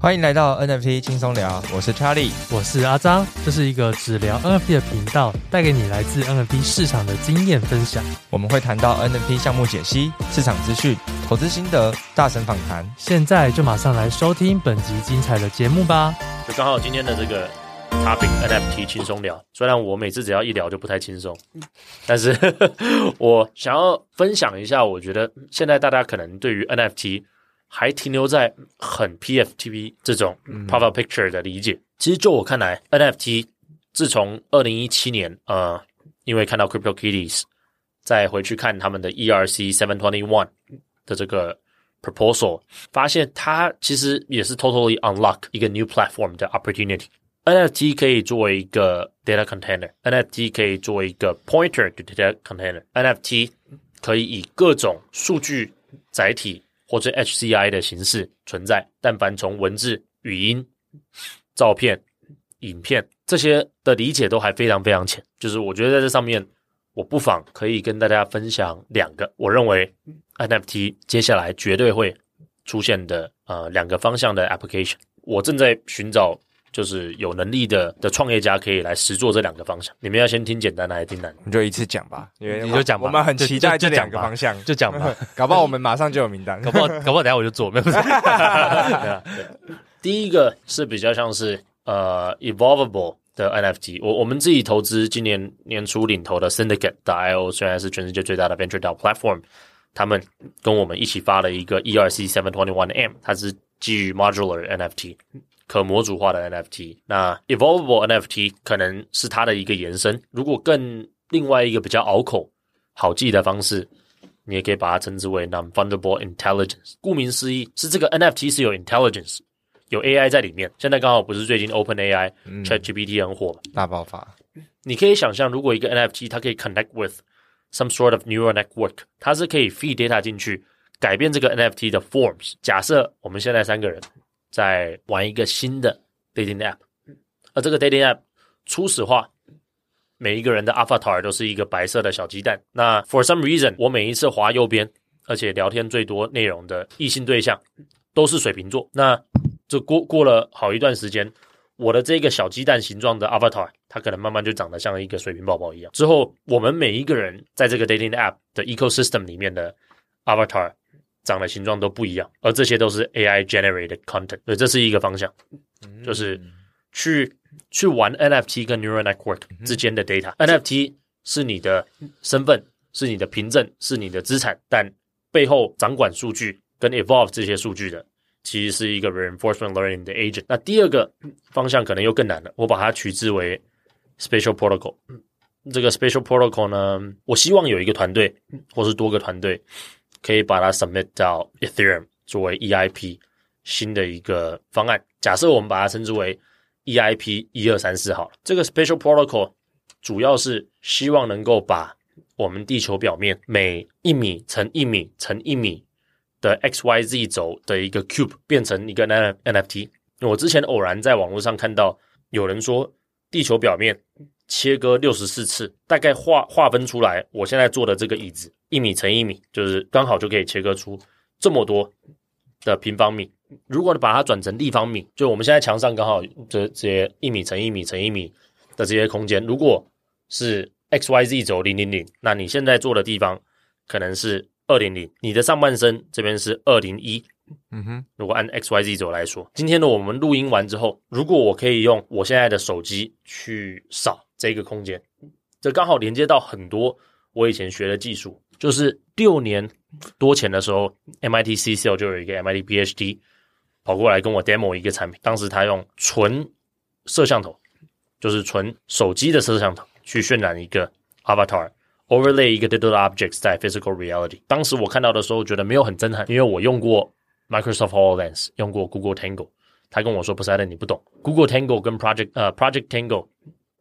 欢迎来到 NFT 轻松聊，我是 Charlie，我是阿张，这是一个只聊 NFT 的频道，带给你来自 NFT 市场的经验分享。我们会谈到 NFT 项目解析、市场资讯、投资心得、大神访谈。现在就马上来收听本集精彩的节目吧！就刚好今天的这个 topic NFT 轻松聊，虽然我每次只要一聊就不太轻松，但是 我想要分享一下，我觉得现在大家可能对于 NFT 还停留在很 PFTP 这种 profile picture 的理解。嗯、其实就我看来，NFT 自从二零一七年，呃，因为看到 CryptoKitties，再回去看他们的 ERC seven twenty one 的这个 proposal，发现它其实也是 totally unlock 一个 new platform 的 opportunity。NFT 可以作为一个 data container，NFT 可以作为一个 pointer to data container，NFT 可以以各种数据载体。或者 HCI 的形式存在，但凡从文字、语音、照片、影片这些的理解都还非常非常浅。就是我觉得在这上面，我不妨可以跟大家分享两个我认为 NFT 接下来绝对会出现的呃两个方向的 application。我正在寻找。就是有能力的的创业家可以来实做这两个方向。你们要先听简单的还是听难的？你就一次讲吧，因为你就讲吧。我们很期待这两个方向，就讲吧。搞不好我们马上就有名单，搞不好 搞不好等下我就做，没有问题。对啊，第一个是比较像是呃 evolvable 的 NFT。我我们自己投资今年年初领投的 Syndicate.io，虽然是全世界最大的 venture DAO platform，他们跟我们一起发了一个 ERC 721M，它是基于 modular NFT。可模组化的 NFT，那 Evolvable NFT 可能是它的一个延伸。如果更另外一个比较拗口、好记的方式，你也可以把它称之为 non-fundable Intelligence。顾名思义，是这个 NFT 是有 intelligence，有 AI 在里面。现在刚好不是最近 OpenAI、嗯、ChatGPT 很火，大爆发。你可以想象，如果一个 NFT 它可以 connect with some sort of neural network，它是可以 feed data 进去，改变这个 NFT 的 forms。假设我们现在三个人。在玩一个新的 dating app，而这个 dating app 初始化，每一个人的 avatar 都是一个白色的小鸡蛋。那 for some reason，我每一次滑右边，而且聊天最多内容的异性对象都是水瓶座。那这过过了好一段时间，我的这个小鸡蛋形状的 avatar，它可能慢慢就长得像一个水瓶宝宝一样。之后，我们每一个人在这个 dating app 的 ecosystem 里面的 avatar。长的形状都不一样，而这些都是 AI generated content，所以这是一个方向，就是去去玩 NFT 跟 neural network 之间的 data。NFT 是你的身份，是你的凭证，是你的资产，但背后掌管数据跟 evolve 这些数据的，其实是一个 reinforcement learning 的 agent。那第二个方向可能又更难了，我把它取之为 spatial protocol。这个 spatial protocol 呢，我希望有一个团队，或是多个团队。可以把它 submit 到 Ethereum 作为 EIP 新的一个方案。假设我们把它称之为 EIP 一二三四好了。这个 Special Protocol 主要是希望能够把我们地球表面每一米乘一米乘一米的 XYZ 轴的一个 cube 变成一个 NFT。我之前偶然在网络上看到有人说，地球表面切割六十四次，大概划划分出来，我现在坐的这个椅子。一米乘一米，就是刚好就可以切割出这么多的平方米。如果你把它转成立方米，就我们现在墙上刚好这这些一米乘一米乘一米的这些空间，如果是 x y z 轴零零零，那你现在坐的地方可能是二零零，你的上半身这边是二零一。嗯哼，如果按 x y z 轴来说，今天的我们录音完之后，如果我可以用我现在的手机去扫这个空间，这刚好连接到很多我以前学的技术。就是六年多前的时候，MIT CCL 就有一个 MIT PhD 跑过来跟我 demo 一个产品。当时他用纯摄像头，就是纯手机的摄像头去渲染一个 avatar，overlay 一个 digital objects 在 physical reality。当时我看到的时候觉得没有很震撼，因为我用过 Microsoft HoloLens，用过 Google Tango。他跟我说：“Poseidon，你不懂，Google Tango 跟 Project 呃 Project Tango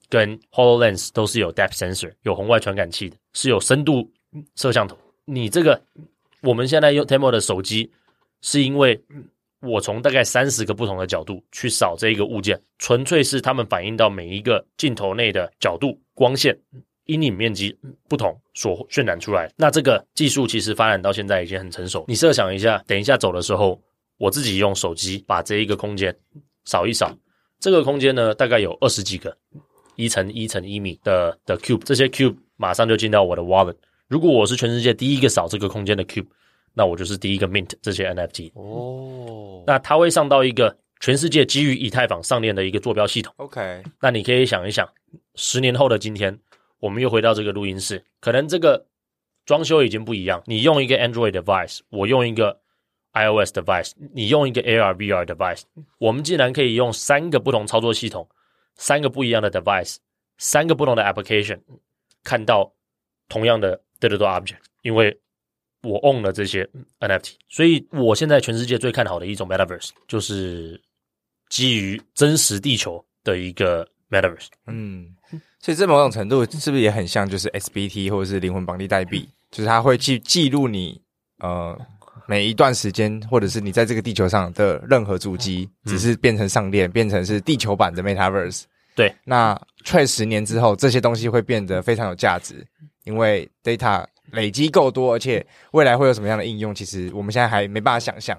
跟 HoloLens 都是有 depth sensor，有红外传感器的，是有深度。”摄像头，你这个我们现在用 Temo 的手机，是因为我从大概三十个不同的角度去扫这一个物件，纯粹是他们反映到每一个镜头内的角度、光线、阴影面积不同所渲染出来。那这个技术其实发展到现在已经很成熟。你设想一下，等一下走的时候，我自己用手机把这一个空间扫一扫，这个空间呢大概有二十几个一乘一乘一米的的 cube，这些 cube 马上就进到我的 wallet。如果我是全世界第一个扫这个空间的 cube，那我就是第一个 mint 这些 NFT。哦，那它会上到一个全世界基于以太坊上链的一个坐标系统。OK，那你可以想一想，十年后的今天，我们又回到这个录音室，可能这个装修已经不一样。你用一个 Android device，我用一个 iOS device，你用一个 AR VR device，我们竟然可以用三个不同操作系统，三个不一样的 device，三个不同的 application，看到同样的 digital object，因为我 own 了这些 NFT，所以我现在全世界最看好的一种 metaverse 就是基于真实地球的一个 metaverse。嗯，所以这某种程度是不是也很像就是 SBT 或者是灵魂绑定代币？就是它会记记录你呃每一段时间，或者是你在这个地球上的任何足迹，只是变成上链，变成是地球版的 metaverse。对，那 trade 十年之后，这些东西会变得非常有价值，因为 data。累积够多，而且未来会有什么样的应用？其实我们现在还没办法想象。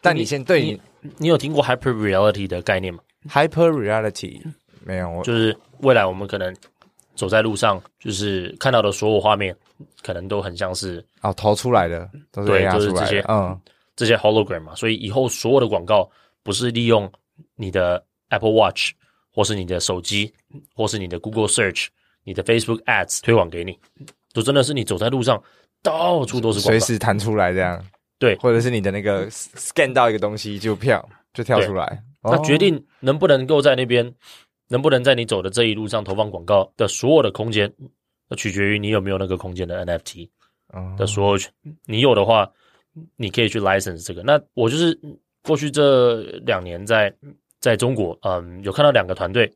但你先对你，你，你有听过 hyper reality 的概念吗？hyper reality 没有，就是未来我们可能走在路上，就是看到的所有画面，可能都很像是哦投出来的，都是 AR 出来的，对，就是这些，嗯，这些 hologram 嘛。所以以后所有的广告不是利用你的 Apple Watch，或是你的手机，或是你的 Google Search，你的 Facebook Ads 推广给你。就真的是你走在路上，到处都是广告，随时弹出来这样，对，或者是你的那个 scan 到一个东西就跳就跳出来。那决定能不能够在那边，能不能在你走的这一路上投放广告的所有的空间，那取决于你有没有那个空间的 NFT 的所有权。你有的话，你可以去 license 这个。那我就是过去这两年在在中国，嗯，有看到两个团队。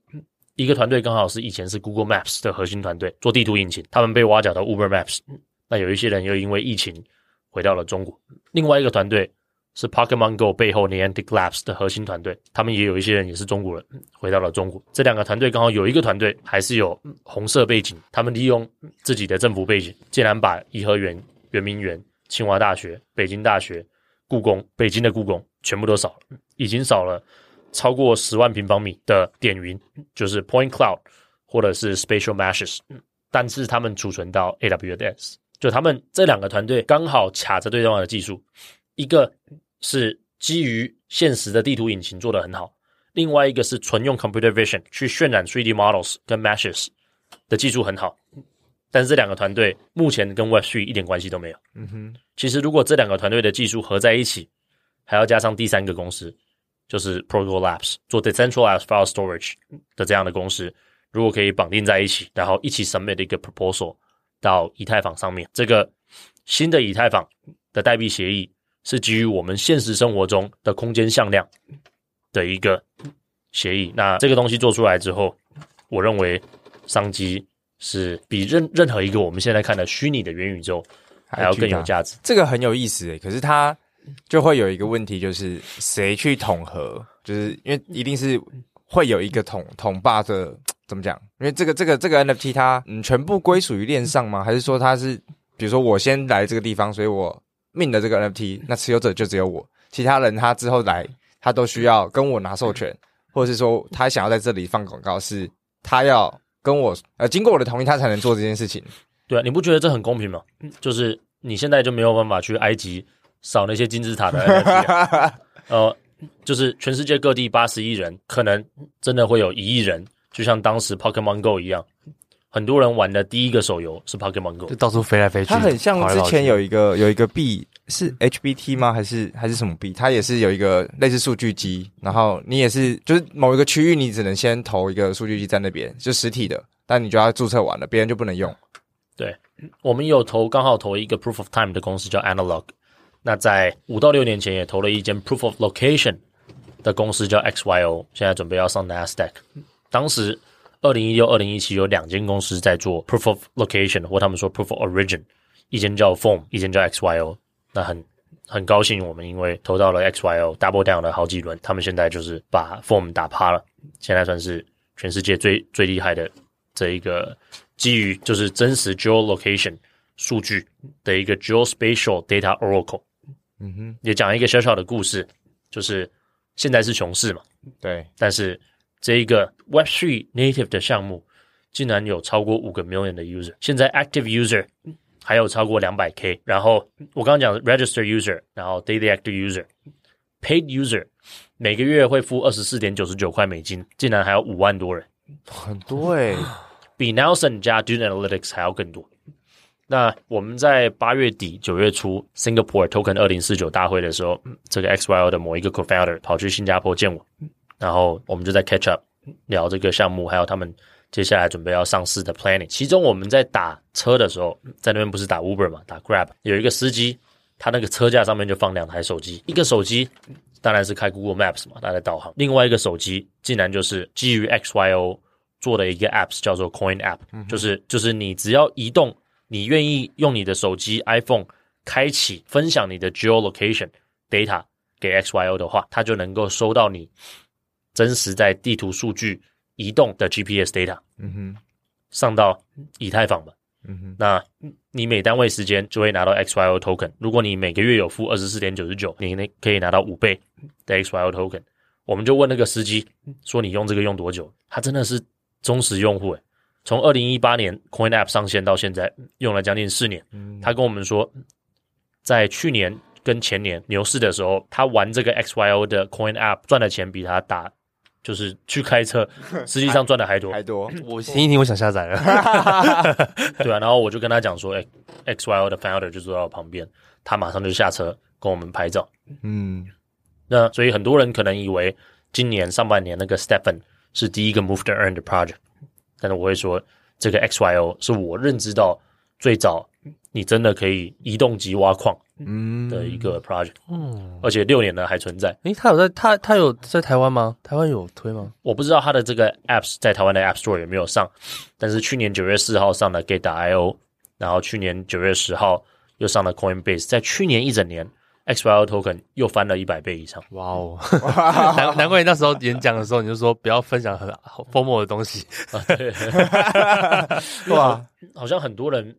一个团队刚好是以前是 Google Maps 的核心团队，做地图引擎，他们被挖角到 Uber Maps。那有一些人又因为疫情回到了中国。另外一个团队是 Pokemon Go 背后 Niantic Labs 的核心团队，他们也有一些人也是中国人，回到了中国。这两个团队刚好有一个团队还是有红色背景，他们利用自己的政府背景，竟然把颐和园、圆明园、清华大学、北京大学、故宫、北京的故宫全部都扫了，已经扫了。超过十万平方米的点云，就是 Point Cloud 或者是 Spatial Meshes，但是他们储存到 AWS，就他们这两个团队刚好卡着对方的技术，一个是基于现实的地图引擎做得很好，另外一个是纯用 Computer Vision 去渲染 3D Models 跟 Meshes 的技术很好，但是这两个团队目前跟 Web3 一点关系都没有。嗯哼，其实如果这两个团队的技术合在一起，还要加上第三个公司。就是 Protocol Labs 做 Decentralized File Storage 的这样的公司，如果可以绑定在一起，然后一起 submit 一个 proposal 到以太坊上面，这个新的以太坊的代币协议是基于我们现实生活中的空间向量的一个协议。那这个东西做出来之后，我认为商机是比任任何一个我们现在看的虚拟的元宇宙还要更有价值。这个很有意思诶，可是它。就会有一个问题，就是谁去统合？就是因为一定是会有一个统统霸的，怎么讲？因为这个这个这个 NFT 它嗯全部归属于链上吗？还是说它是比如说我先来这个地方，所以我命的这个 NFT，那持有者就只有我，其他人他之后来他都需要跟我拿授权，或者是说他想要在这里放广告，是他要跟我呃经过我的同意，他才能做这件事情。对啊，你不觉得这很公平吗？就是你现在就没有办法去埃及。扫那些金字塔的 NFT，啊、呃，就是全世界各地八十亿人，可能真的会有一亿人，就像当时 Pokemon Go 一样，很多人玩的第一个手游是 Pokemon Go，就到处飞来飞去。它很像之前有一个有一个币是 HBT 吗？还是还是什么币？它也是有一个类似数据机，然后你也是就是某一个区域，你只能先投一个数据机在那边，就实体的，但你就要注册完了，别人就不能用。对，我们有投刚好投一个 Proof of Time 的公司叫 Analog。那在五到六年前也投了一间 Proof of Location 的公司叫 XYO，现在准备要上 Nasdaq。当时二零一六、二零一七有两间公司在做 Proof of Location，或他们说 Proof of Origin，一间叫 Foam，一间叫 XYO。那很很高兴，我们因为投到了 XYO，double down 了好几轮，他们现在就是把 Foam 打趴了，现在算是全世界最最厉害的这一个基于就是真实 geolocation 数据的一个 geospatial data oracle。嗯哼，也讲一个小小的故事，就是现在是熊市嘛，对，但是这一个 Web Three native 的项目竟然有超过五个 million 的 user，现在 active user 还有超过两百 k，然后我刚刚讲 register user，然后 daily active user，paid user 每个月会付二十四点九十九块美金，竟然还有五万多人，很多诶，比 Nelson 加 Dune Analytics 还要更多。那我们在八月底九月初 Singapore Token 二零四九大会的时候，这个 XYO 的某一个 co-founder 跑去新加坡见我，然后我们就在 catch up 聊这个项目，还有他们接下来准备要上市的 planning。其中我们在打车的时候，在那边不是打 Uber 嘛，打 Grab，有一个司机，他那个车架上面就放两台手机，一个手机当然是开 Google Maps 嘛，他在导航，另外一个手机竟然就是基于 XYO 做的一个 apps 叫做 Coin App，就是就是你只要移动。你愿意用你的手机 iPhone 开启分享你的 geolocation data 给 XYO 的话，它就能够收到你真实在地图数据移动的 GPS data，嗯哼，上到以太坊吧，嗯哼，那你每单位时间就会拿到 XYO token。如果你每个月有付二十四点九十九，你那可以拿到五倍的 XYO token。我们就问那个司机说：“你用这个用多久？”他真的是忠实用户诶。从二零一八年 Coin App 上线到现在，用了将近四年。他跟我们说，在去年跟前年牛市的时候，他玩这个 XYO 的 Coin App 赚的钱比他打就是去开车，实际上赚的还多。还多，我听一听，我想下载了。对啊，然后我就跟他讲说，哎，XYO 的 Founder 就坐在我旁边，他马上就下车跟我们拍照。嗯，那所以很多人可能以为今年上半年那个 Stephen 是第一个 Move to Earn 的 project。但是我会说，这个 XYO 是我认知到最早你真的可以移动级挖矿嗯的一个 project，嗯，而且六年呢还存在。诶，他有在他他有在台湾吗？台湾有推吗？我不知道他的这个 apps 在台湾的 App Store 有没有上，但是去年九月四号上了 Gate.io，然后去年九月十号又上了 Coinbase，在去年一整年。XYO Token 又翻了一百倍以上，哇哦！难难怪你那时候演讲的时候，你就说不要分享很 FOMO 的东西啊。对，哇，好像很多人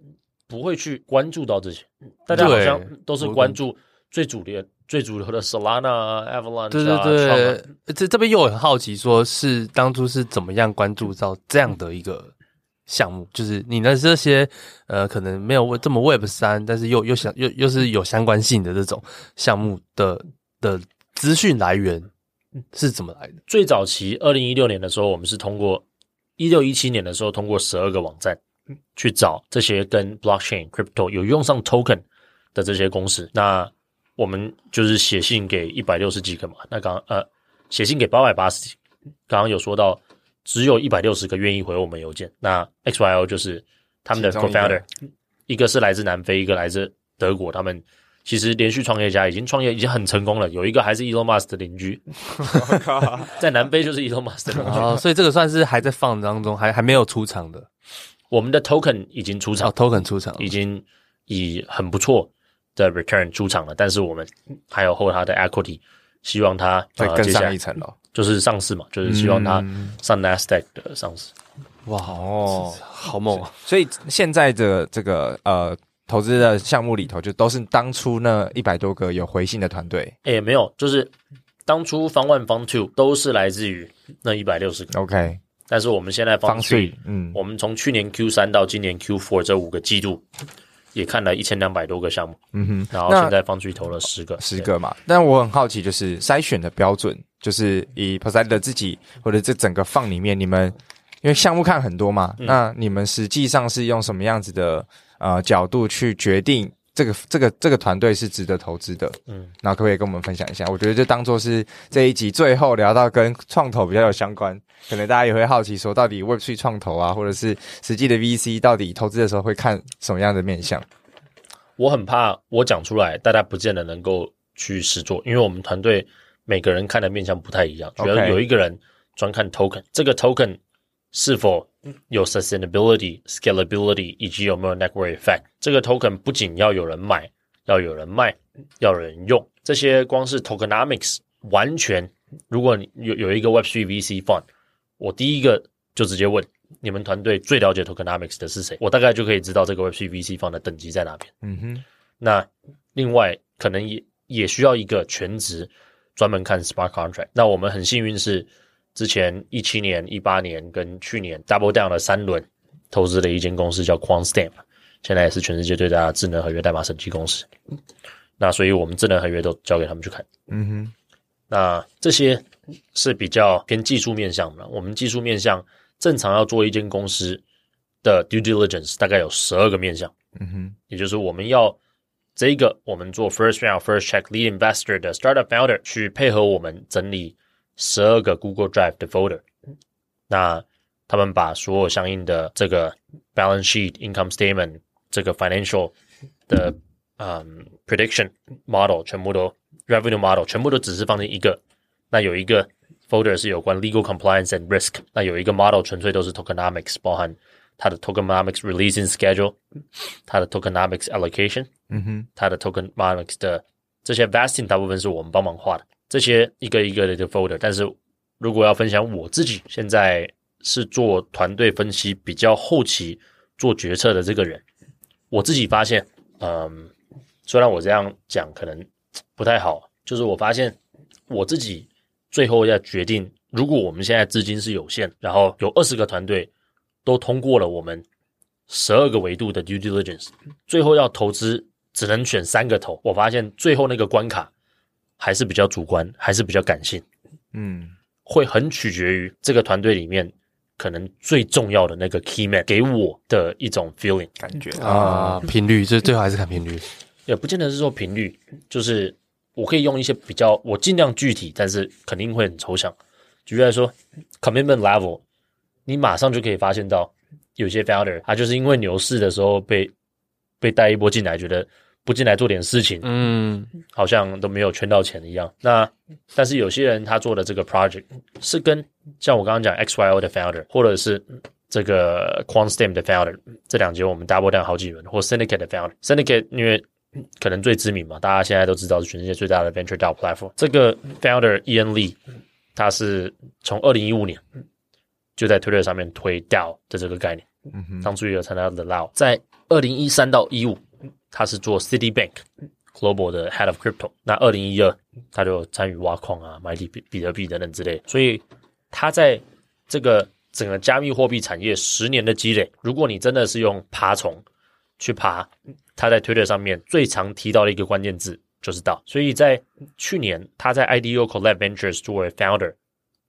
不会去关注到这些，大家好像都是关注最主流、最主流的 Solana、Avalanche。对对对，这这边又很好奇，说是当初是怎么样关注到这样的一个。项目就是你的这些呃，可能没有这么 Web 三，但是又又想又又是有相关性的这种项目的的资讯来源是怎么来的？最早期二零一六年的时候，我们是通过一六一七年的时候，通过十二个网站去找这些跟 Blockchain Crypto 有用上 Token 的这些公司。那我们就是写信给一百六十几个嘛。那刚呃，写信给八百八十几，刚刚有说到。只有一百六十个愿意回我们邮件。那 XYO 就是他们的 co-founder，一个是来自南非，一个来自德国。他们其实连续创业家，已经创业已经很成功了。有一个还是 Elon Musk 的邻居，在南非就是 Elon Musk 的邻居。哦，所以这个算是还在放当中，还还没有出场的。我们的 token 已经出场，哦，token 出场，已经以很不错的 return 出场了。但是我们还有后他的 equity，希望他再更上一层楼。就是上市嘛，就是希望它上 Nasdaq 的上市。嗯、哇哦，好猛啊！所以现在的这个呃投资的项目里头，就都是当初那一百多个有回信的团队。诶、欸，没有，就是当初 Fund One、Fund Two 都是来自于那一百六十个。OK，但是我们现在 Fund Three，嗯，我们从去年 Q 三到今年 Q Four 这五个季度。也看了一千两百多个项目，嗯哼，然后现在方区投了十个，十个嘛。但我很好奇，就是筛选的标准，就是以 Poseidon 自己或者这整个 Fund 里面，你们因为项目看很多嘛，嗯、那你们实际上是用什么样子的呃角度去决定？这个这个这个团队是值得投资的，嗯，那可不可以跟我们分享一下？我觉得就当做是这一集最后聊到跟创投比较有相关，可能大家也会好奇说，到底 Web3 创投啊，或者是实际的 VC 到底投资的时候会看什么样的面向？我很怕我讲出来，大家不见得能够去实做，因为我们团队每个人看的面向不太一样，主要有一个人专看 Token，这个 Token 是否有 sustainability、scalability 以及有没有 network effect。这个 token 不仅要有人买，要有人卖，要有人用，这些光是 tokenomics 完全。如果你有有一个 Web3 VC fund，我第一个就直接问你们团队最了解 tokenomics 的是谁，我大概就可以知道这个 Web3 VC fund 的等级在哪边。嗯哼。那另外可能也也需要一个全职专门看 smart contract。那我们很幸运是之前一七年、一八年跟去年 double down 了三轮，投资的一间公司叫 Quantstamp，现在也是全世界最大的智能合约代码审计公司。那所以我们智能合约都交给他们去看。嗯哼，那这些是比较偏技术面向的。我们技术面向正常要做一间公司的 due diligence，大概有十二个面向。嗯哼，也就是我们要这个我们做 first round first check lead investor 的 startup founder 去配合我们整理十二个 Google Drive 的 folder。那他们把所有相应的这个 balance sheet、income statement、这个 financial 的嗯 prediction model 全部都 revenue model 全部都只是放进一个。那有一个 folder 是有关 legal compliance and risk。那有一个 model 纯粹都是 tokenomics，包含它的 tokenomics releasing schedule，它的 tokenomics allocation，嗯哼，它的 tokenomics 的这些 vesting 大部分是我们帮忙画的。这些一个一个的 folder。但是如果要分享我自己现在。是做团队分析比较后期做决策的这个人，我自己发现，嗯，虽然我这样讲可能不太好，就是我发现我自己最后要决定，如果我们现在资金是有限，然后有二十个团队都通过了我们十二个维度的 due diligence，最后要投资只能选三个头，我发现最后那个关卡还是比较主观，还是比较感性，嗯，会很取决于这个团队里面。可能最重要的那个 key man 给我的一种 feeling 感觉。啊，频率，这最后还是看频率，也不见得是说频率，就是我可以用一些比较，我尽量具体，但是肯定会很抽象。举例来说，commitment level，你马上就可以发现到有些 founder 他就是因为牛市的时候被被带一波进来，觉得。不进来做点事情，嗯，好像都没有圈到钱一样。那但是有些人他做的这个 project 是跟像我刚刚讲 XYO 的 founder，或者是这个 Quantstamp 的 founder，这两节我们 double down 好几轮，或 Syndicate 的 founder，Syndicate 因为可能最知名嘛，大家现在都知道是全世界最大的 venture DAO platform。这个 founder Ian Lee，他是从二零一五年就在 Twitter 上面推 DAO 的这个概念，嗯哼，当初也有参加 The Lao，在二零一三到一五。他是做 Citibank Global 的 Head of Crypto，那二零一二他就参与挖矿啊、买比比特币等等之类，所以他在这个整个加密货币产业十年的积累，如果你真的是用爬虫去爬，他在 Twitter 上面最常提到的一个关键字就是“道”。所以在去年他在 IDEO Collab Ventures 作为 Founder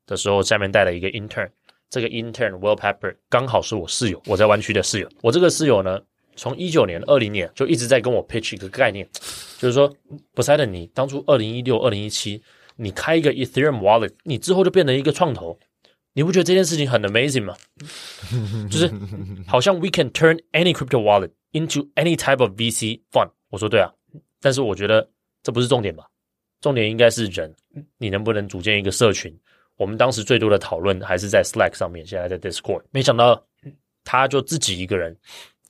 的时候，下面带了一个 Intern，这个 Intern Will Pepper 刚好是我室友，我在湾区的室友，我这个室友呢。从一九年、二零年就一直在跟我 pitch 一个概念，就是说，Poseidon，你当初二零一六、二零一七，你开一个 Ethereum wallet，你之后就变成一个创投，你不觉得这件事情很 amazing 吗？就是好像 we can turn any crypto wallet into any type of VC fund。我说对啊，但是我觉得这不是重点吧？重点应该是人，你能不能组建一个社群？我们当时最多的讨论还是在 Slack 上面，现在在 Discord，没想到他就自己一个人。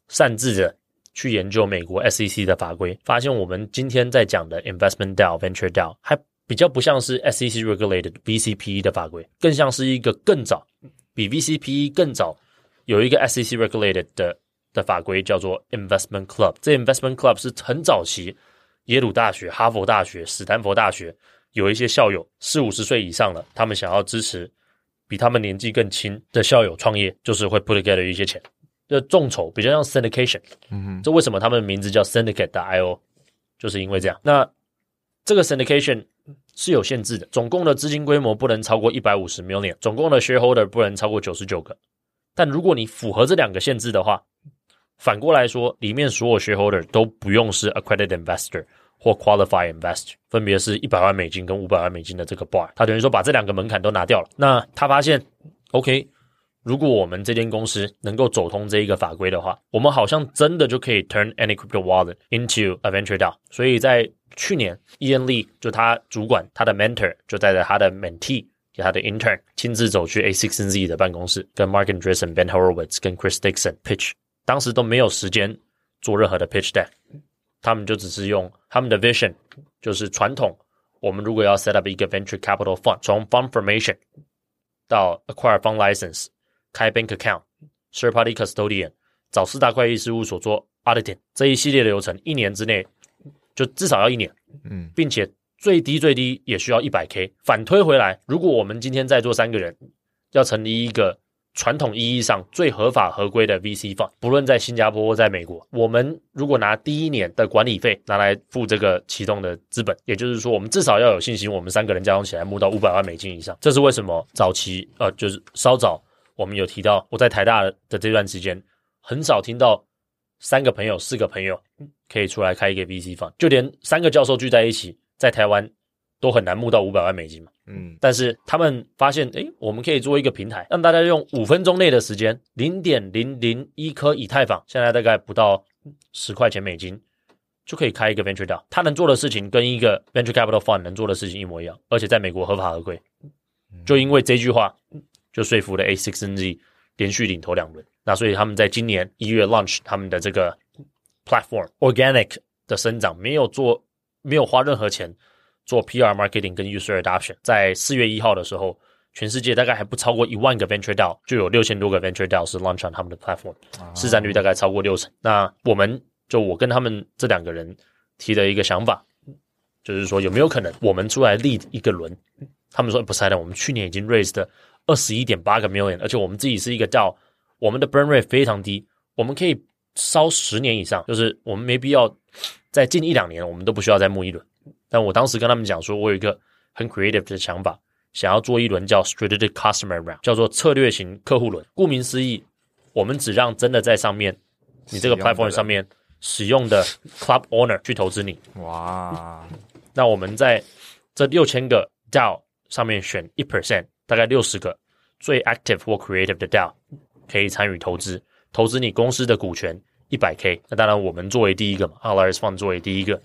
擅自的去研究美国 SEC 的法规，发现我们今天在讲的 Investment DAO、Venture DAO 还比较不像是 SEC regulated VCPE 的法规，更像是一个更早比 VCPE 更早有一个 SEC regulated 的的法规叫做 Investment Club。这 Investment Club 是很早期耶鲁大学、哈佛大学、史丹佛大学有一些校友四五十岁以上了，他们想要支持比他们年纪更轻的校友创业，就是会 put together 一些钱。的众筹比较像 syndication，嗯哼，这为什么他们的名字叫 syndicate.io，就是因为这样。那这个 syndication 是有限制的，总共的资金规模不能超过一百五十 million，总共的 shareholder 不能超过九十九个。但如果你符合这两个限制的话，反过来说，里面所有 shareholder 都不用是 accredited investor 或 qualify invest，分别是一百万美金跟五百万美金的这个 bar，他等于说把这两个门槛都拿掉了。那他发现，OK。如果我们这间公司能够走通这一个法规的话，我们好像真的就可以 turn any crypto wallet into a venture DAO。所以在去年，Ian Lee 就他主管他的 mentor 就带着他的 mentee，给他的 intern 亲自走去 a16z 的办公室，跟 Marc Andreessen、Ben Horowitz 跟 Chris Dixon pitch。当时都没有时间做任何的 pitch deck，他们就只是用他们的 vision，就是传统。我们如果要 set up 一个 venture capital fund，从 fund formation 到 acquire fund license。开 bank account，third party custodian，找四大会计事务所做 auditing，这一系列的流程，一年之内就至少要一年，嗯，并且最低最低也需要一百 K。反推回来，如果我们今天在座三个人要成立一个传统意义上最合法合规的 VC fund，不论在新加坡或在美国，我们如果拿第一年的管理费拿来付这个启动的资本，也就是说，我们至少要有信心，我们三个人加总起来募到五百万美金以上。这是为什么？早期呃，就是稍早我们有提到，我在台大的这段时间，很少听到三个朋友、四个朋友可以出来开一个 VC fund，就连三个教授聚在一起，在台湾。都很难募到五百万美金嘛，嗯，但是他们发现，诶，我们可以做一个平台，让大家用五分钟内的时间，零点零零一颗以太坊，现在大概不到十块钱美金，就可以开一个 venture DAO。他能做的事情跟一个 venture capital fund 能做的事情一模一样，而且在美国合法合规。就因为这句话，就说服了 a16z 连续领投两轮。那所以他们在今年一月 launch 他们的这个 platform organic 的生长，没有做，没有花任何钱。做 PR marketing 跟 user adoption，在四月一号的时候，全世界大概还不超过一万个 venture DAO，就有六千多个 venture DAO 是 launch on 他们的 platform，市占率大概超过六成。那我们就我跟他们这两个人提的一个想法，就是说有没有可能我们出来 lead 一个轮？他们说不是的，我们去年已经 raised 了二十一点八个 million，而且我们自己是一个 DAO，我们的 burn rate 非常低，我们可以烧十年以上，就是我们没必要在近一两年，我们都不需要再募一轮。但我当时跟他们讲说，我有一个很 creative 的想法，想要做一轮叫 strategic customer round，叫做策略型客户轮。顾名思义，我们只让真的在上面，你这个 platform 上面使用的 club owner 去投资你。哇！那我们在这六千个 DAO 上面选一 percent，大概六十个最 active 或 creative 的 DAO 可以参与投资，投资你公司的股权一百 K。那当然，我们作为第一个嘛 a l a r i s Fund 作为第一个，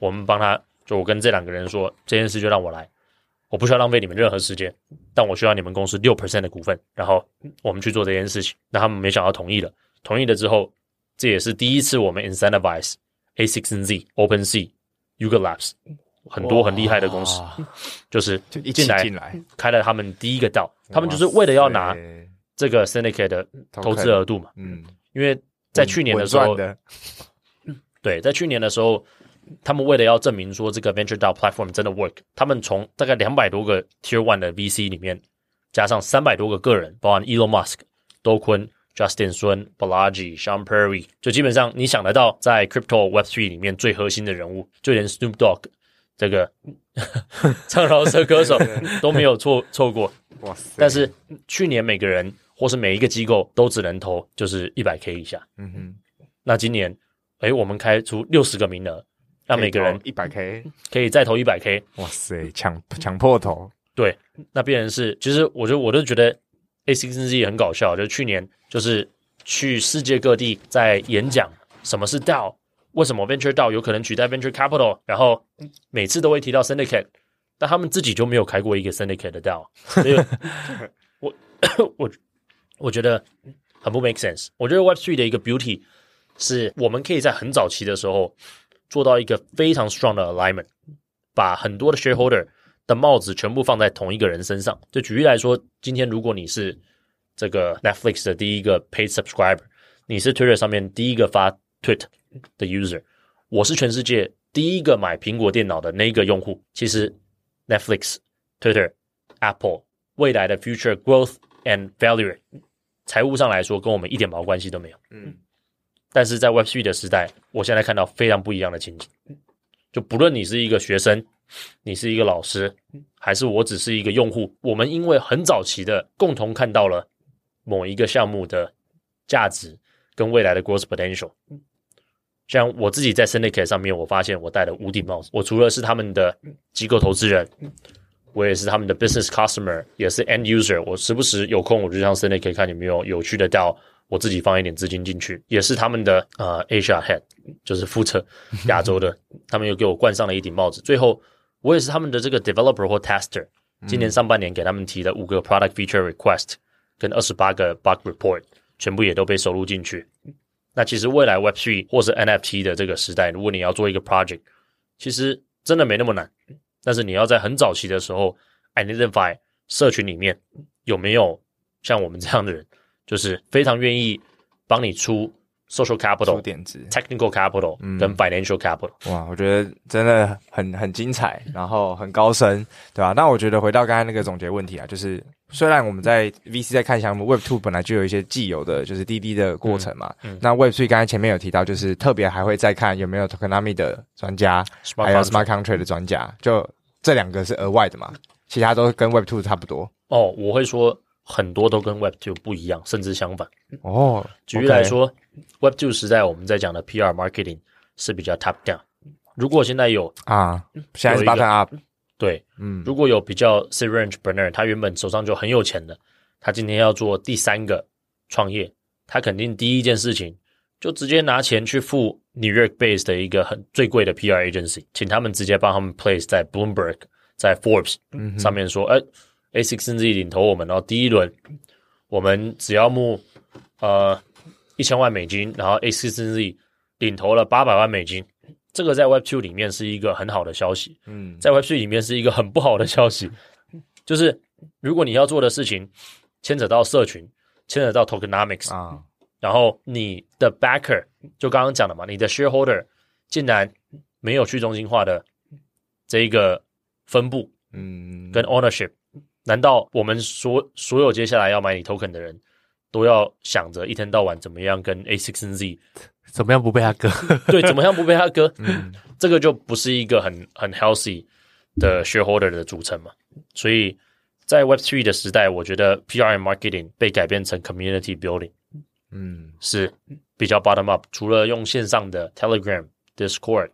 我们帮他。就我跟这两个人说，这件事就让我来，我不需要浪费你们任何时间，但我需要你们公司六 percent 的股份，然后我们去做这件事情。那他们没想到同意了，同意了之后，这也是第一次我们 incentivize A16Z、OpenSea、Yuga Labs 很多很厉害的公司，就是一进来开了他们第一个道，他们就是为了要拿这个 syndicate 的投资额度嘛，嗯，因为在去年的时候，对，在去年的时候。他们为了要证明说这个 venture DAO platform 真的 work，他们从大概两百多个 tier one 的 VC 里面，加上三百多个个人，包含 Elon Musk、多坤、Justin Sun、Balaji、Sean Perry，就基本上你想得到在 crypto Web three 里面最核心的人物，就连 Snoop Dogg 这个 唱饶舌歌手 都没有错错过。哇塞！但是去年每个人或是每一个机构都只能投就是一百 K 以下。嗯哼。那今年，诶，我们开出六十个名额。让每个人一百 K 可以再投一百 K，哇塞，抢抢破头！对，那变成是，其实我就我都觉得 A16Z 很搞笑，就是去年就是去世界各地在演讲，什么是 DAO，为什么 Venture DAO 有可能取代 Venture Capital，然后每次都会提到 Syndicate，但他们自己就没有开过一个 Syndicate 的 DAO，所以我我我觉得很不 make sense。我觉得 Web Three 的一个 beauty 是我们可以在很早期的时候。做到一个非常 strong 的 alignment，把很多的 shareholder 的帽子全部放在同一个人身上。就举例来说，今天如果你是这个 Netflix 的第一个 paid subscriber，你是 Twitter 上面第一个发 tweet 的 user，我是全世界第一个买苹果电脑的那一个用户。其实 Netflix、Twitter、Apple 未来的 future growth and value，财务上来说跟我们一点毛关系都没有。嗯。但是在 Web3 的时代，我现在看到非常不一样的情景。就不论你是一个学生，你是一个老师，还是我只是一个用户，我们因为很早期的共同看到了某一个项目的价值跟未来的 growth potential。像我自己在 Syndicate 上面，我发现我戴了五顶帽子。我除了是他们的机构投资人，我也是他们的 business customer，也是 end user。我时不时有空，我就上 Syndicate 看有没有有趣的 DAO。我自己放一点资金进去，也是他们的呃 Asia Head，就是负责 亚洲的，他们又给我冠上了一顶帽子。最后，我也是他们的这个 Developer 或 Tester，今年上半年给他们提的五个 Product Feature Request 跟二十八个 Bug Report，全部也都被收录进去。那其实未来 Web Three 或是 NFT 的这个时代，如果你要做一个 Project，其实真的没那么难，但是你要在很早期的时候 Identify 社群里面有没有像我们这样的人。就是非常愿意帮你出 social capital、点子，technical capital 嗯。跟 financial capital。哇，我觉得真的很很精彩，然后很高深，对吧、那我觉得回到刚才那个总结问题啊，就是虽然我们在 VC 在看项目，Web Two 本来就有一些既有的就是滴滴的过程嘛，嗯嗯。那 Web Three 刚才前面有提到，就是特别还会再看有没有 Tokenomics 的专家还有 Smart Contract 的专家，就这两个是额外的嘛，其他都跟 Web Two 差不多。哦，我会说很多都跟 Web Two 不一样，甚至相反。哦，举例来说，Web Two 时代我们在讲的 PR marketing 是比较 top down。如果现在有啊，现在是有一个 bottom up，对，嗯，如果有比较 serial entrepreneur，他原本手上就很有钱的，他今天要做第三个创业，他肯定第一件事情就直接拿钱去付 New York base 的一个很最贵的 PR agency，请他们直接帮他们 place 在 Bloomberg、在 Forbes 上面说，哎、欸、，A16Z 领投我们，然后第一轮我们只要募呃一千万美金，然后 A16Z 领投了八百万美金。这个在 Web Two 里面是一个很好的消息，嗯，在 Web Three 里面是一个很不好的消息，就是如果你要做的事情牵扯到社群，牵扯到 Tokenomics 啊，然后你的 backer 就刚刚讲的嘛，你的 shareholder 竟然没有去中心化的这一个分布嗯，跟 ownership，难道我们所所有接下来要买你 token 的人都要想着一天到晚怎么样跟 A16Z 怎么样不被他割？对，怎么样不被他割？嗯这个就不是一个很很 healthy 的 shareholder 的组成嘛。所以在 Web Three 的时代，我觉得 PR and marketing 被改变成 community building 嗯是比较 bottom up。除了用线上的 Telegram、Discord、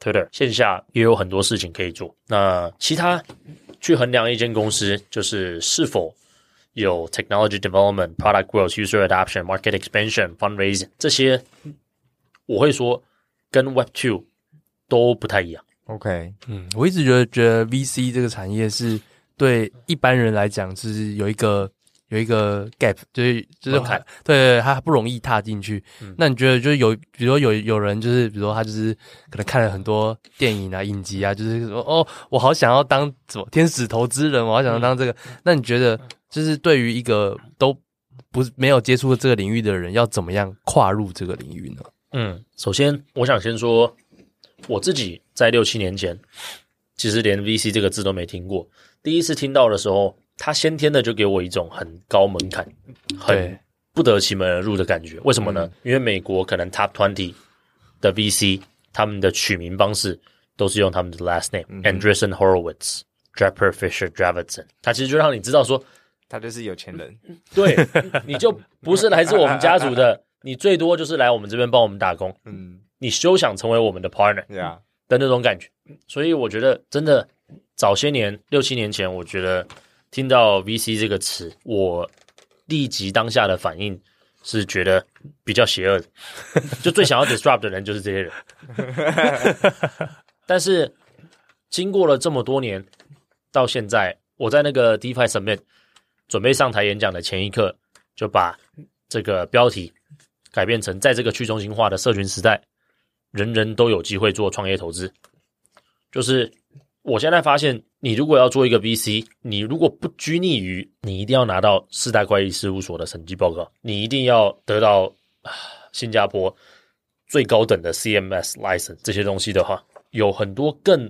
Twitter，线下也有很多事情可以做。那其他去衡量一间公司，就是是否有 technology development、product growth、user adoption、market expansion、fundraising 这些。我会说，跟 Web Two 都不太一样。，OK，嗯，我一直觉得觉得 VC 这个产业是对一般人来讲是有一个有一个 gap，就是就是门槛对他不容易踏进去。嗯那你觉得就是有，比如说有有人就是，比如说他就是可能看了很多电影啊、影集啊，就是说哦，我好想要当什么天使投资人，我好想要当这个。那你觉得就是对于一个都不是没有接触这个领域的人，要怎么样跨入这个领域呢？嗯，首先我想先说，我自己在六七年前，其实连 VC 这个字都没听过。第一次听到的时候，它先天的就给我一种很高门槛、很不得其门而入的感觉。为什么呢？因为美国可能 Top Twenty 的 VC，他们的取名方式都是用他们的 last name，Andreessen Horowitz、DRAPER FISHER DRAVIDSON 他其实就让你知道说，他就是有钱人，对，你就不是来自我们家族的，你最多就是来我们这边帮我们打工，嗯，你休想成为我们的 partner。对啊，的那种感觉。所以我觉得，真的早些年六七年前，我觉得听到 VC 这个词，我立即当下的反应是觉得比较邪恶的，就最想要 disrupt 的人就是这些人。但是经过了这么多年，到现在，我在那个 DeFi Summit 准备上台演讲的前一刻，就把这个标题改变成在这个去中心化的社群时代。人人都有机会做创业投资，就是我现在发现，你如果要做一个 VC，你如果不拘泥于你一定要拿到四大会计事务所的审计报告，你一定要得到新加坡最高等的 CMS license 这些东西的话，有很多更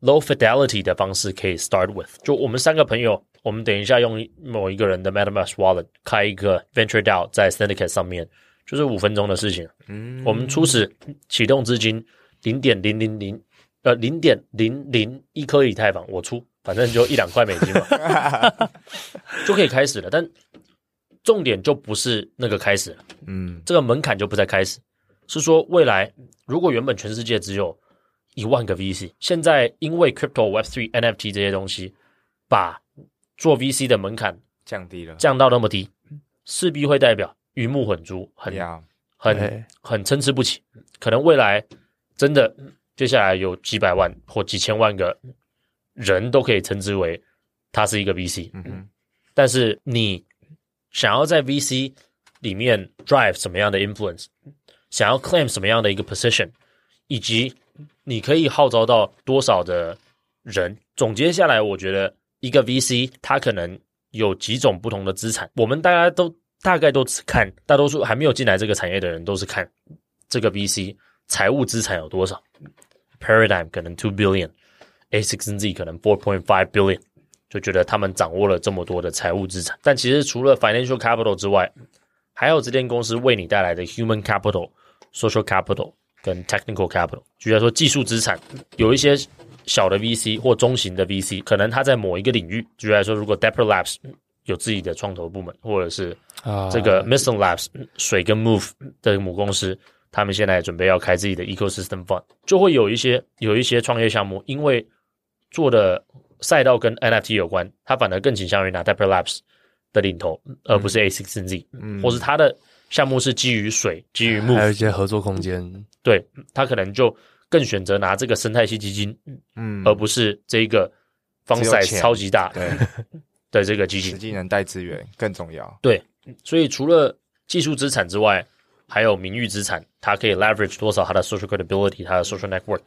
low fidelity 的方式可以 start with。就我们三个朋友，我们等一下用某一个人的 MetaMask wallet 开一个 Venture DAO 在 Syndicate 上面。就是五分钟的事情。嗯，我们初始启动资金零点零零零，呃，零点零零一颗以太坊，我出，反正就一两块美金嘛，就可以开始了。但重点就不是那个开始了，嗯，这个门槛就不再开始。是说未来如果原本全世界只有一万个 VC，现在因为 Crypto、Web3、NFT 这些东西，把做 VC 的门槛降低了，降到那么低，势必会代表。鱼目混珠，很、很很参差不齐。可能未来真的接下来有几百万或几千万个人都可以称之为他是一个 VC。嗯哼，但是你想要在 VC 里面 drive 什么样的 influence，想要 claim 什么样的一个 position，以及你可以号召到多少的人。总结下来，我觉得一个 VC 它可能有几种不同的资产。我们大家都。大概都只看，大多数还没有进来这个产业的人都是看这个 VC 财务资产有多少，Paradigm 可能 two billion，A16Z 可能 four point five billion，就觉得他们掌握了这么多的财务资产。但其实除了 financial capital 之外，还有这间公司为你带来的 human capital、social capital 跟 technical capital，举例来说技术资产，有一些小的 VC 或中型的 VC，可能他在某一个领域，举例来说，如果 Depper Labs 有自己的创投部门，或者是这个 Misten Labs 水跟 Move 的母公司，他们现在准备要开自己的 ecosystem fund，就会有一些有一些创业项目，因为做的赛道跟 NFT 有关，他反而更倾向于拿 Dapper Labs。的领头，而不是 A16Z，嗯，或是他的项目是基于水、基于 Move，还有一些合作空间。对，他可能就更选择拿这个生态系基金，嗯，而不是这一个 fund size 超级大。对。的这个基金，实际能带资源更重要。对，所以除了技术资产之外，还有名誉资产，它可以 leverage 多少它的 social credibility，它的 social network，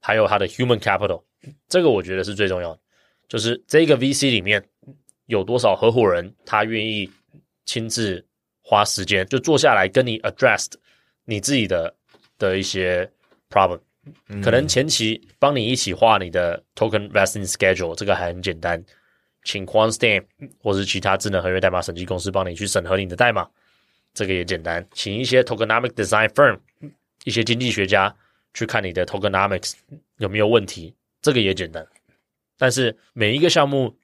还有它的 human capital，这个我觉得是最重要的，就是这个 VC 里面。有多少合伙人，他愿意亲自花时间就坐下来跟你 address 你自己的的一些 problem，嗯，可能前期帮你一起画你的 token vesting schedule，这个还很简单，请 Quantstamp 或是其他智能合约代码审计公司帮你去审核你的代码，这个也简单，请一些 tokenomic design firm，一些经济学家去看你的 tokenomics 有没有问题，这个也简单，但是每一个项目。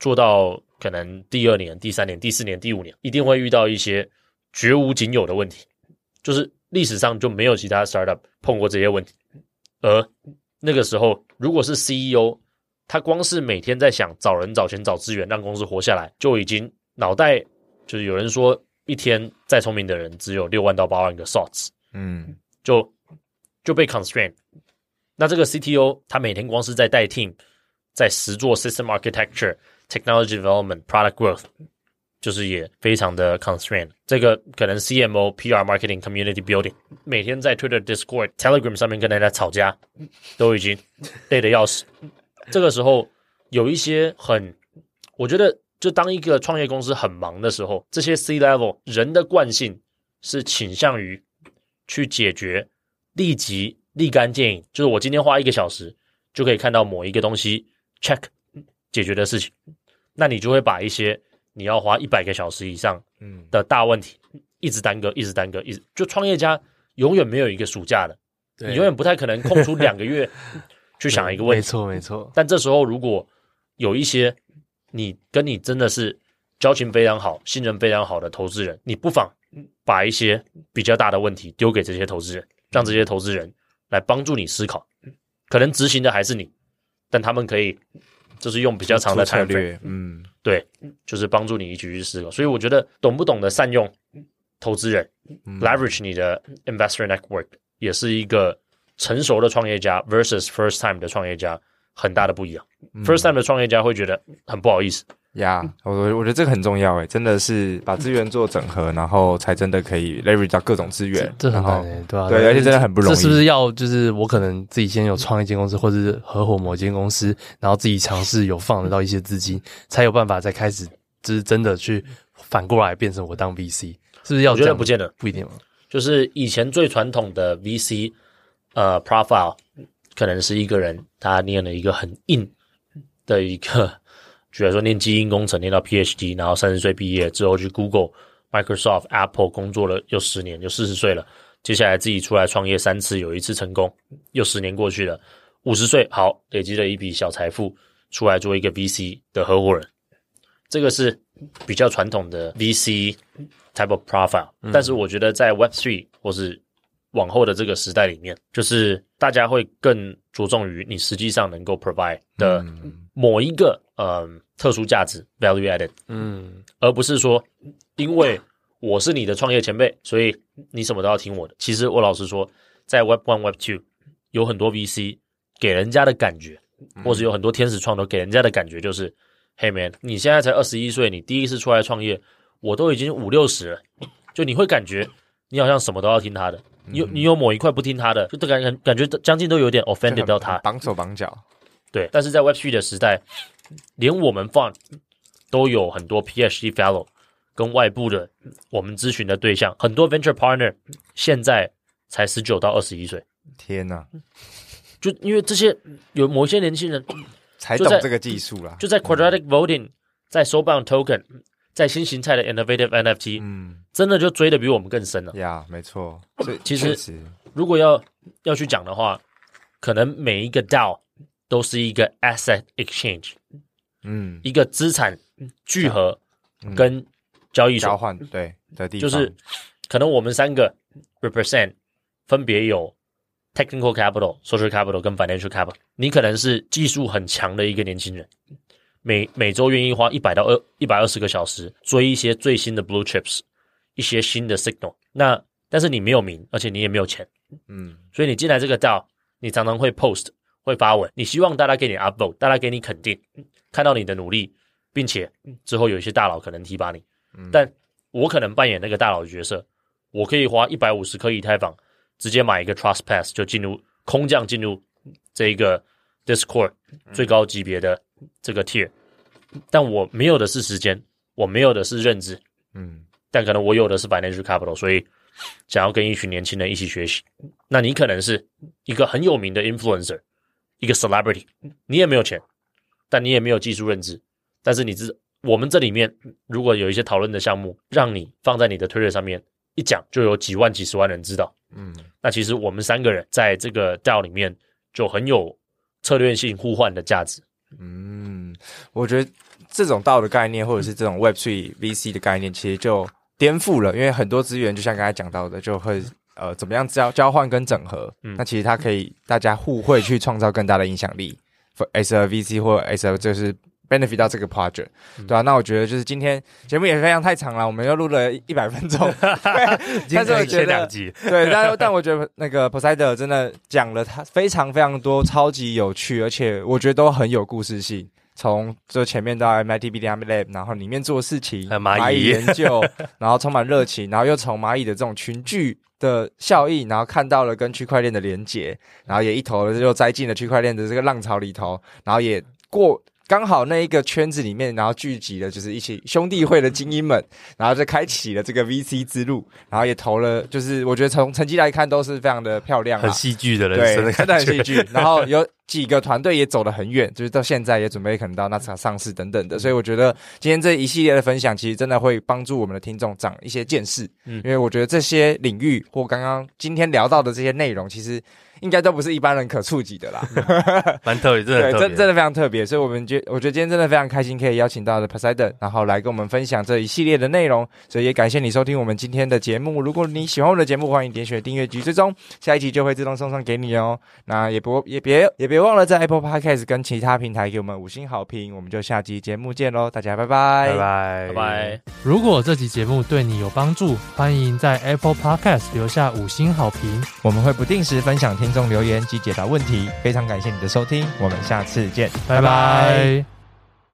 做到可能第二年、第三年、第四年、第五年，一定会遇到一些绝无仅有的问题，就是历史上就没有其他 startup 碰过这些问题。而那个时候，如果是 CEO，他光是每天在想找人、找钱、找资源，让公司活下来，就已经脑袋就是有人说，一天再聪明的人只有六万到八万个 thoughts，嗯，就就被 constrain。那这个 CTO 他每天光是在带 team，在实做 system architecture。Technology development, product growth，就是也非常的 constraint。这个可能 CMO、PR、marketing、community building，每天在 Twitter、Discord、Telegram 上面跟大家吵架，都已经累得要死。这个时候有一些很，我觉得就当一个创业公司很忙的时候，这些 C level 人的惯性是倾向于去解决立即立竿见影，就是我今天花一个小时就可以看到某一个东西 check 解决的事情。那你就会把一些你要花一百个小时以上的大问题，一直耽搁，一直耽搁，一直就创业家永远没有一个暑假的，你永远不太可能空出两个月 去想一个问题。没错，没错。但这时候如果有一些你跟你真的是交情非常好、信任非常好的投资人，你不妨把一些比较大的问题丢给这些投资人，让这些投资人来帮助你思考。可能执行的还是你，但他们可以。就是用比较长的策略，嗯，对，就是帮助你一起去思考。所以我觉得懂不懂得善用投资人，嗯，leverage 你的 investor network，也是一个成熟的创业家 versus first time 的创业家很大的不一样。嗯，first time 的创业家会觉得很不好意思。呀、yeah，我我觉得这个很重要诶，真的是把资源做整合，然后才真的可以 leverage 到各种资源，这很难诶，对吧、啊？对，而且真的很不容易。这是不是要就是我可能自己先有创一间公司，或者是合伙某间公司，然后自己尝试有放得到一些资金，才有办法再开始，就是真的去反过来变成我当 VC，是不是要？我觉得不见得，不一定嘛。就是以前最传统的 VC，呃，profile 可能是一个人他念了一个很硬的一个。比如说念基因工程，念到 PhD，然后三十岁毕业之后去 Google、Microsoft、Apple 工作了又十年，就四十岁了。接下来自己出来创业三次，有一次成功，又十年过去了。五十岁好，累积了一笔小财富，出来做一个 VC 的合伙人。这个是比较传统的 VC type of profile，嗯。但是我觉得在 Web Three 或是往后的这个时代里面，就是大家会更着重于你实际上能够 provide 的某一个呃。特殊价值 （value added），嗯，而不是说因为我是你的创业前辈，所以你什么都要听我的。其实我老实说，在 Web One、Web Two 有很多 VC 给人家的感觉，或是有很多天使创投给人家的感觉，就是、嗯、Hey man，你现在才二十一岁，你第一次出来创业，我都已经五六十了，就你会感觉你好像什么都要听他的，你有你有某一块不听他的，就感感感觉将近都有点 offended 到他，绑手绑脚。对，但是在 Web Three 的时代。连我们 fund 都有很多 PhD fellow 跟外部的我们咨询的对象，很多 venture partner 现在才十九到二十一岁。天哪！就因为这些有某些年轻人才懂这个技术啦，就在 quadratic voting，在 soulbound token，在新形态的 innovative NFT，嗯，真的就追的比我们更深了。呀，没错。所以其实。如果要要去讲的话，可能每一个 DAO 都是一个 asset exchange，嗯，一个资产聚合跟交易所。交换对的地方，就是可能我们三个 represent 分别有。Technical capital、social capital 跟 financial capital，你可能是技术很强的一个年轻人，每每周愿意花一百到二一百二十个小时追一些最新的 blue chips，一些新的 signal。那但是你没有名，而且你也没有钱，嗯，所以你进来这个 DAO，你常常会 post 会发文，你希望大家给你 upvote，大家给你肯定，看到你的努力，并且之后有一些大佬可能提拔你。嗯，但我可能扮演那个大佬的角色，我可以花一百五十颗以太坊。直接买一个 Trust Pass 就进入空降进入这一个 Discord 最高级别的这个 Tier，但我没有的是时间，我没有的是认知，嗯，但可能我有的是 Financial Capital，所以想要跟一群年轻人一起学习。那你可能是一个很有名的 Influencer，一个 Celebrity，你也没有钱，但你也没有技术认知，但是你知我们这里面如果有一些讨论的项目，让你放在你的 Twitter 上面一讲，就有几万几十万人知道。嗯，那其实我们三个人在这个 DAO 里面就很有策略性互换的价值。嗯，我觉得这种 DAO 的概念，或者是这种 Web Three VC 的概念，其实就颠覆了，因为很多资源就像刚才讲到的，就会呃怎么样交交换跟整合。嗯，那其实它可以大家互惠去创造更大的影响力。as a VC 或 as a 就是。Benefit 到这个 project，对啊，那我觉得就是今天节目也非常太长了，我们又录了一百分钟，但是我觉得对，但但我觉得那个 Poseidon 真的讲了他非常非常多，超级有趣，而且我觉得都很有故事性。从这前面到 MIT Media Lab，然后里面做事情，蚂蚁研究，然后充满热情，然后又从蚂蚁的这种群聚的效应，然后看到了跟区块链的连接，然后也一头又栽进了区块链的这个浪潮里头，然后也过。刚好那一个圈子里面，然后聚集了就是一起兄弟会的精英们，然后就开启了这个 VC 之路，然后也投了，就是我觉得从成绩来看都是非常的漂亮，很戏剧的人生的，真的很戏剧。然后有几个团队也走得很远，就是到现在也准备可能到那场上市等等的，所以我觉得今天这一系列的分享，其实真的会帮助我们的听众长一些见识，嗯，因为我觉得这些领域或刚刚今天聊到的这些内容，其实。应该都不是一般人可触及的啦，蛮特别，真的，对，真真的非常特别，所以我们觉，我觉得今天真的非常开心，可以邀请到的 Poseidon，然后来跟我们分享这一系列的内容，所以也感谢你收听我们今天的节目。如果你喜欢我的节目，欢迎点选订阅及追踪，下一集就会自动送上给你哦。那也不也别也别忘了在 Apple Podcast 跟其他平台给我们五星好评，我们就下集节目见喽，大家拜拜，拜拜，拜拜。如果这集节目对你有帮助，欢迎在 Apple Podcast 留下五星好评，我们会不定时分享听众留言及解答问题，非常感谢你的收听，我们下次见，拜拜。